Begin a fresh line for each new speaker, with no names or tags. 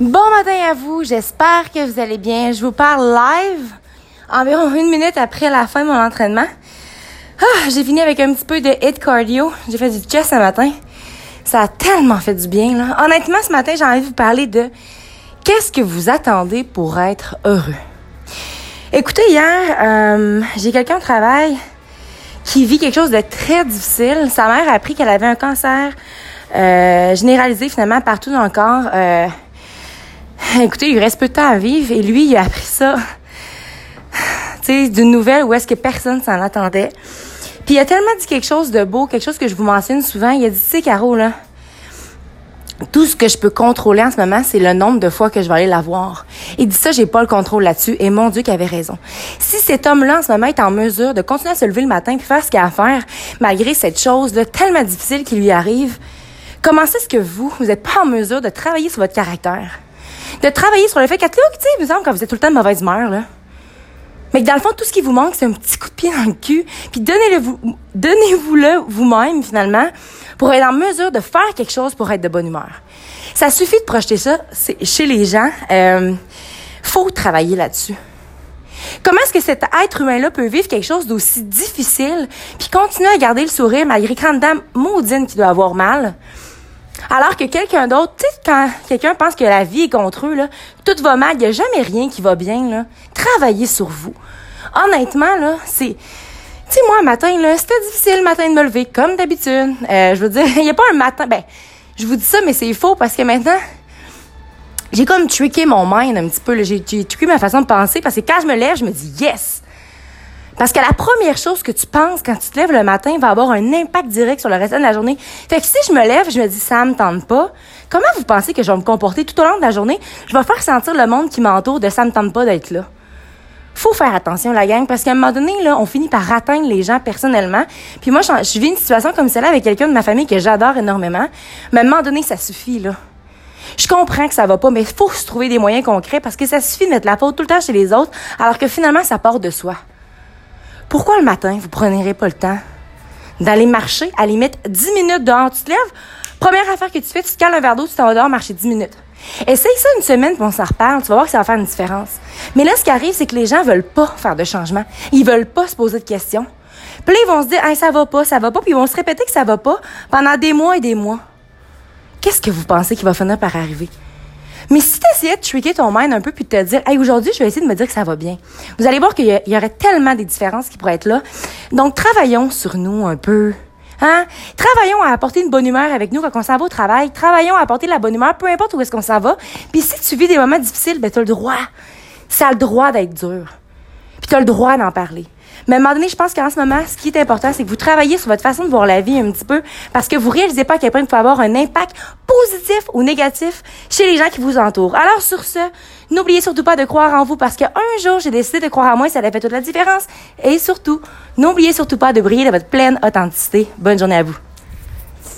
Bon matin à vous, j'espère que vous allez bien. Je vous parle live, environ une minute après la fin de mon entraînement. Ah, j'ai fini avec un petit peu de hit cardio. J'ai fait du chest ce matin. Ça a tellement fait du bien, là. Honnêtement, ce matin, j'ai envie de vous parler de qu'est-ce que vous attendez pour être heureux. Écoutez, hier, euh, j'ai quelqu'un au travail qui vit quelque chose de très difficile. Sa mère a appris qu'elle avait un cancer euh, généralisé finalement partout dans le corps. Euh, écoutez, il reste peu de temps à vivre et lui, il a appris ça, tu sais, d'une nouvelle où est-ce que personne s'en attendait. Puis il a tellement dit quelque chose de beau, quelque chose que je vous mentionne souvent. Il a dit, tu sais, Caro, là, tout ce que je peux contrôler en ce moment, c'est le nombre de fois que je vais aller la voir. Il dit ça, j'ai pas le contrôle là-dessus. Et mon Dieu, qu'il avait raison. Si cet homme-là, en ce moment, est en mesure de continuer à se lever le matin puis faire ce qu'il a à faire, malgré cette chose-là tellement difficile qui lui arrive, comment est-ce que vous, vous n'êtes pas en mesure de travailler sur votre caractère? De travailler sur le fait que, tu sais, vous quand vous êtes tout le temps de mauvaise humeur, là. Mais que dans le fond, tout ce qui vous manque, c'est un petit coup de pied dans le cul. Puis donnez-le vous, donnez-vous-le vous-même, finalement, pour être en mesure de faire quelque chose pour être de bonne humeur. Ça suffit de projeter ça chez les gens. Euh, faut travailler là-dessus. Comment est-ce que cet être humain-là peut vivre quelque chose d'aussi difficile, puis continuer à garder le sourire malgré grande dame maudine qui doit avoir mal? Alors que quelqu'un d'autre, tu quand quelqu'un pense que la vie est contre eux, là, tout va mal, il n'y a jamais rien qui va bien, là. Travaillez sur vous. Honnêtement, là, c'est... Tu sais, moi, matin, là, c'était difficile le matin de me lever, comme d'habitude. Euh, je veux dire, il n'y a pas un matin... Ben, je vous dis ça, mais c'est faux, parce que maintenant, j'ai comme trické mon mind un petit peu. J'ai trické ma façon de penser, parce que quand je me lève, je me dis « yes ». Parce que la première chose que tu penses quand tu te lèves le matin va avoir un impact direct sur le reste de la journée. Fait que si je me lève, je me dis ça me tente pas. Comment vous pensez que je vais me comporter tout au long de la journée? Je vais faire sentir le monde qui m'entoure de ça me tente pas d'être là. Faut faire attention la gang parce qu'à un moment donné là, on finit par atteindre les gens personnellement. Puis moi je, vis une situation comme celle-là avec quelqu'un de ma famille que j'adore énormément. Mais à un moment donné ça suffit là. Je comprends que ça va pas, mais faut se trouver des moyens concrets parce que ça suffit de mettre la faute tout le temps chez les autres, alors que finalement, ça part de soi. Pourquoi le matin, vous prendrez pas le temps d'aller marcher, à limite 10 minutes dehors? Tu te lèves, première affaire que tu fais, tu te cales un verre d'eau, tu t'en vas dehors marcher 10 minutes. Essaye ça une semaine, puis on s'en reparle. Tu vas voir que ça va faire une différence. Mais là, ce qui arrive, c'est que les gens veulent pas faire de changement. Ils veulent pas se poser de questions. Puis là, ils vont se dire, hey, ça va pas, ça va pas, puis ils vont se répéter que ça va pas pendant des mois et des mois. Qu'est-ce que vous pensez qui va finir par arriver? Mais si tu essayais de tricker ton mind un peu puis de te dire, hey, aujourd'hui, je vais essayer de me dire que ça va bien. Vous allez voir qu'il y, aurait tellement des différences qui pourraient être là. Donc, travaillons sur nous un peu. Hein? Travaillons à apporter une bonne humeur avec nous quand on s'en va au travail. Travaillons à apporter de la bonne humeur, peu importe où est-ce qu'on s'en va. Puis si tu vis des moments difficiles, ben, tu as le droit. Ça a le droit d'être dur. Puis tu as le droit d'en parler. Mais à un moment donné, je pense qu'en ce moment, ce qui est important, c'est que vous travaillez sur votre façon de voir la vie un petit peu parce que vous réalisez pas à quel point il faut avoir un impact positif ou négatif chez les gens qui vous entourent. Alors sur ce, n'oubliez surtout pas de croire en vous parce qu'un jour, j'ai décidé de croire en moi et ça a fait toute la différence. Et surtout, n'oubliez surtout pas de briller de votre pleine authenticité. Bonne journée à vous.